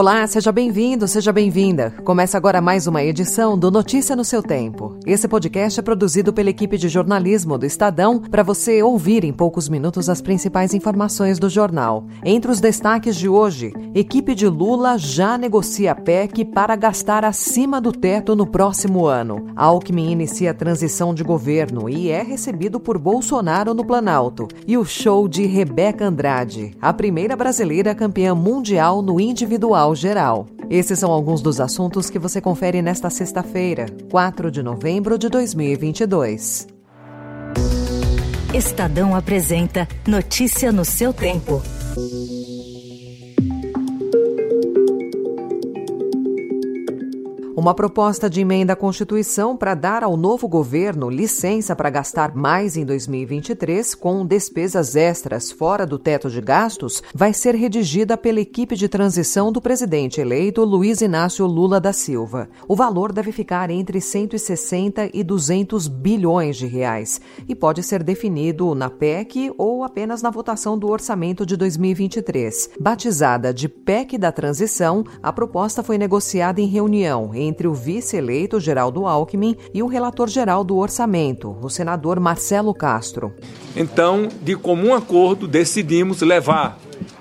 Olá, seja bem-vindo, seja bem-vinda. Começa agora mais uma edição do Notícia no seu Tempo. Esse podcast é produzido pela equipe de jornalismo do Estadão para você ouvir em poucos minutos as principais informações do jornal. Entre os destaques de hoje, equipe de Lula já negocia PEC para gastar acima do teto no próximo ano. Alckmin inicia a transição de governo e é recebido por Bolsonaro no Planalto. E o show de Rebeca Andrade, a primeira brasileira campeã mundial no individual geral. Esses são alguns dos assuntos que você confere nesta sexta-feira, 4 de novembro de 2022. Estadão apresenta Notícia no seu tempo. Uma proposta de emenda à Constituição para dar ao novo governo licença para gastar mais em 2023 com despesas extras fora do teto de gastos vai ser redigida pela equipe de transição do presidente eleito Luiz Inácio Lula da Silva. O valor deve ficar entre 160 e 200 bilhões de reais e pode ser definido na PEC ou apenas na votação do orçamento de 2023. Batizada de PEC da Transição, a proposta foi negociada em reunião em entre o vice-eleito Geraldo Alckmin e o relator-geral do orçamento, o senador Marcelo Castro. Então, de comum acordo, decidimos levar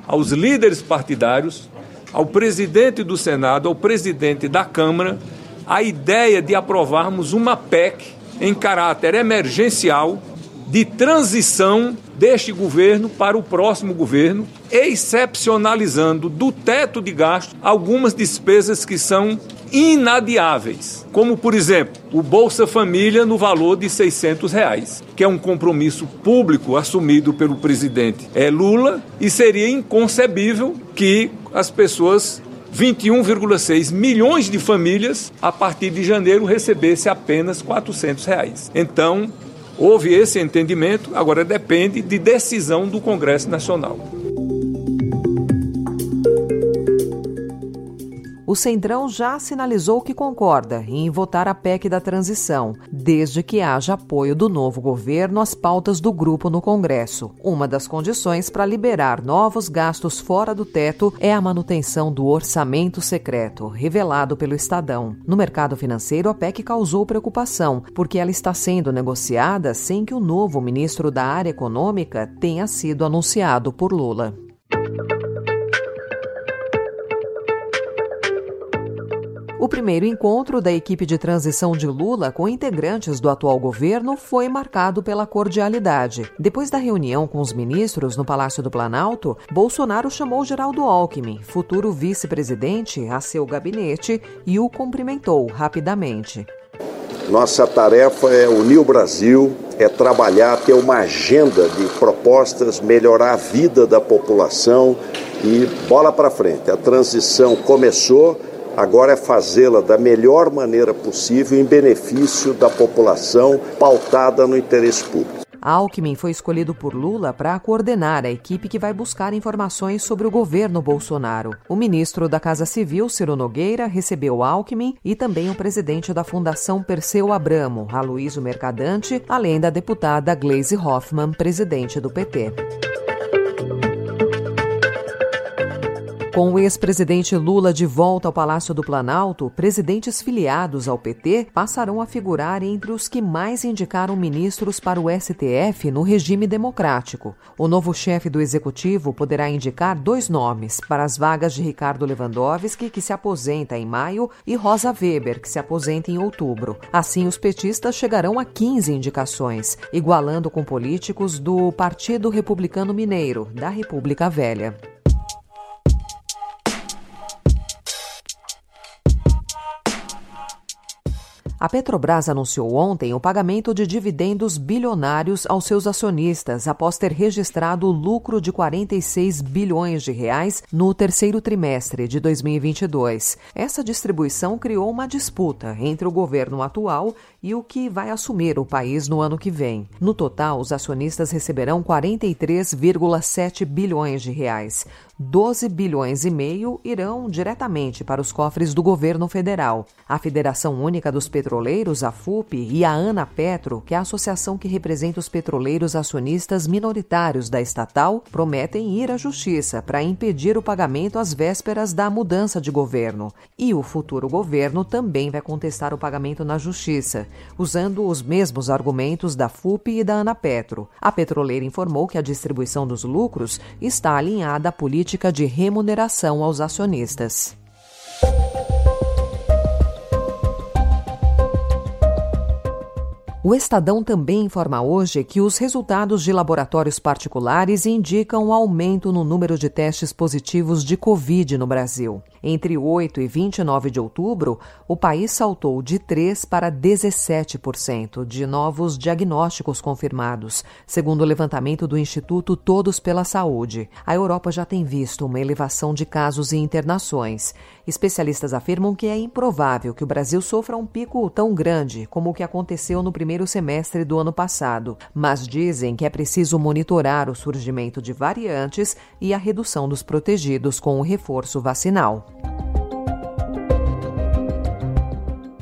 aos líderes partidários, ao presidente do Senado, ao presidente da Câmara, a ideia de aprovarmos uma PEC em caráter emergencial de transição deste governo para o próximo governo, excepcionalizando do teto de gasto algumas despesas que são inadiáveis, como por exemplo o Bolsa Família no valor de 600 reais, que é um compromisso público assumido pelo presidente é Lula e seria inconcebível que as pessoas 21,6 milhões de famílias a partir de janeiro recebesse apenas 400 reais. Então houve esse entendimento, agora depende de decisão do Congresso Nacional. O Centrão já sinalizou que concorda em votar a PEC da transição, desde que haja apoio do novo governo às pautas do grupo no Congresso. Uma das condições para liberar novos gastos fora do teto é a manutenção do orçamento secreto, revelado pelo Estadão. No mercado financeiro, a PEC causou preocupação, porque ela está sendo negociada sem que o novo ministro da área econômica tenha sido anunciado por Lula. O primeiro encontro da equipe de transição de Lula com integrantes do atual governo foi marcado pela cordialidade. Depois da reunião com os ministros no Palácio do Planalto, Bolsonaro chamou Geraldo Alckmin, futuro vice-presidente, a seu gabinete e o cumprimentou rapidamente. Nossa tarefa é unir o Brasil, é trabalhar, ter uma agenda de propostas, melhorar a vida da população e bola para frente. A transição começou Agora é fazê-la da melhor maneira possível em benefício da população, pautada no interesse público. Alckmin foi escolhido por Lula para coordenar a equipe que vai buscar informações sobre o governo Bolsonaro. O ministro da Casa Civil, Ciro Nogueira, recebeu Alckmin e também o presidente da Fundação Perseu Abramo, Aloysio Mercadante, além da deputada Gleisi Hoffmann, presidente do PT. Com o ex-presidente Lula de volta ao Palácio do Planalto, presidentes filiados ao PT passarão a figurar entre os que mais indicaram ministros para o STF no regime democrático. O novo chefe do executivo poderá indicar dois nomes para as vagas de Ricardo Lewandowski, que se aposenta em maio, e Rosa Weber, que se aposenta em outubro. Assim, os petistas chegarão a 15 indicações, igualando com políticos do Partido Republicano Mineiro, da República Velha. A Petrobras anunciou ontem o pagamento de dividendos bilionários aos seus acionistas após ter registrado lucro de 46 bilhões de reais no terceiro trimestre de 2022. Essa distribuição criou uma disputa entre o governo atual e o que vai assumir o país no ano que vem. No total, os acionistas receberão 43,7 bilhões de reais. 12 bilhões e meio irão diretamente para os cofres do governo federal. A Federação Única dos Petroleiros, a FUP, e a ANA Petro, que é a associação que representa os petroleiros acionistas minoritários da estatal, prometem ir à justiça para impedir o pagamento às vésperas da mudança de governo. E o futuro governo também vai contestar o pagamento na justiça, usando os mesmos argumentos da FUP e da ANA Petro. A petroleira informou que a distribuição dos lucros está alinhada à política de remuneração aos acionistas. O Estadão também informa hoje que os resultados de laboratórios particulares indicam um aumento no número de testes positivos de Covid no Brasil. Entre 8 e 29 de outubro, o país saltou de 3 para 17% de novos diagnósticos confirmados, segundo o levantamento do Instituto Todos pela Saúde. A Europa já tem visto uma elevação de casos e internações. Especialistas afirmam que é improvável que o Brasil sofra um pico tão grande como o que aconteceu no primeiro semestre do ano passado, mas dizem que é preciso monitorar o surgimento de variantes e a redução dos protegidos com o reforço vacinal.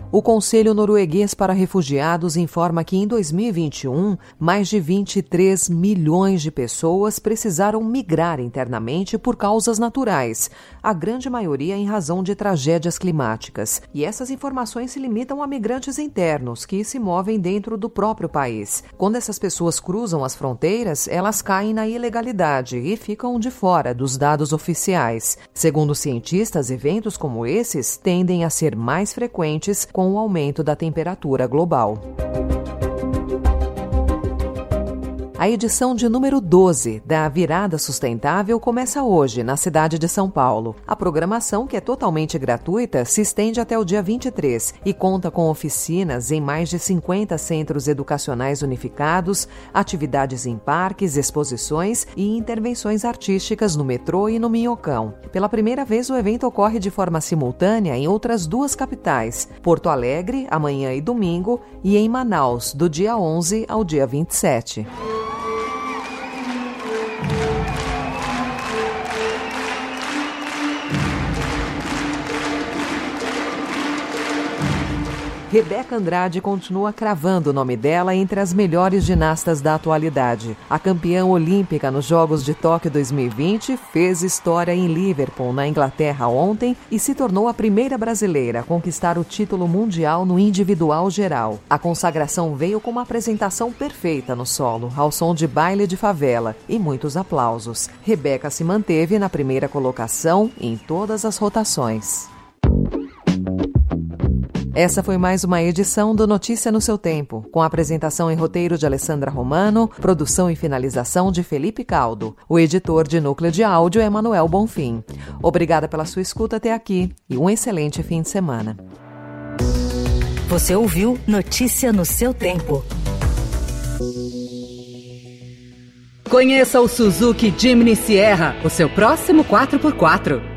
O Conselho Norueguês para Refugiados informa que em 2021, mais de 23 milhões de pessoas precisaram migrar internamente por causas naturais, a grande maioria em razão de tragédias climáticas. E essas informações se limitam a migrantes internos que se movem dentro do próprio país. Quando essas pessoas cruzam as fronteiras, elas caem na ilegalidade e ficam de fora dos dados oficiais. Segundo cientistas, eventos como esses tendem a ser mais frequentes com o aumento da temperatura global. A edição de número 12 da Virada Sustentável começa hoje, na cidade de São Paulo. A programação, que é totalmente gratuita, se estende até o dia 23 e conta com oficinas em mais de 50 centros educacionais unificados, atividades em parques, exposições e intervenções artísticas no metrô e no Minhocão. Pela primeira vez, o evento ocorre de forma simultânea em outras duas capitais, Porto Alegre, amanhã e domingo, e em Manaus, do dia 11 ao dia 27. Rebeca Andrade continua cravando o nome dela entre as melhores ginastas da atualidade. A campeã olímpica nos Jogos de Tóquio 2020 fez história em Liverpool, na Inglaterra, ontem e se tornou a primeira brasileira a conquistar o título mundial no individual geral. A consagração veio com uma apresentação perfeita no solo, ao som de baile de favela e muitos aplausos. Rebeca se manteve na primeira colocação em todas as rotações. Essa foi mais uma edição do Notícia no seu Tempo, com apresentação e roteiro de Alessandra Romano, produção e finalização de Felipe Caldo. O editor de núcleo de áudio é Manuel Bonfim. Obrigada pela sua escuta até aqui e um excelente fim de semana. Você ouviu Notícia no seu Tempo. Conheça o Suzuki Jimny Sierra, o seu próximo 4x4.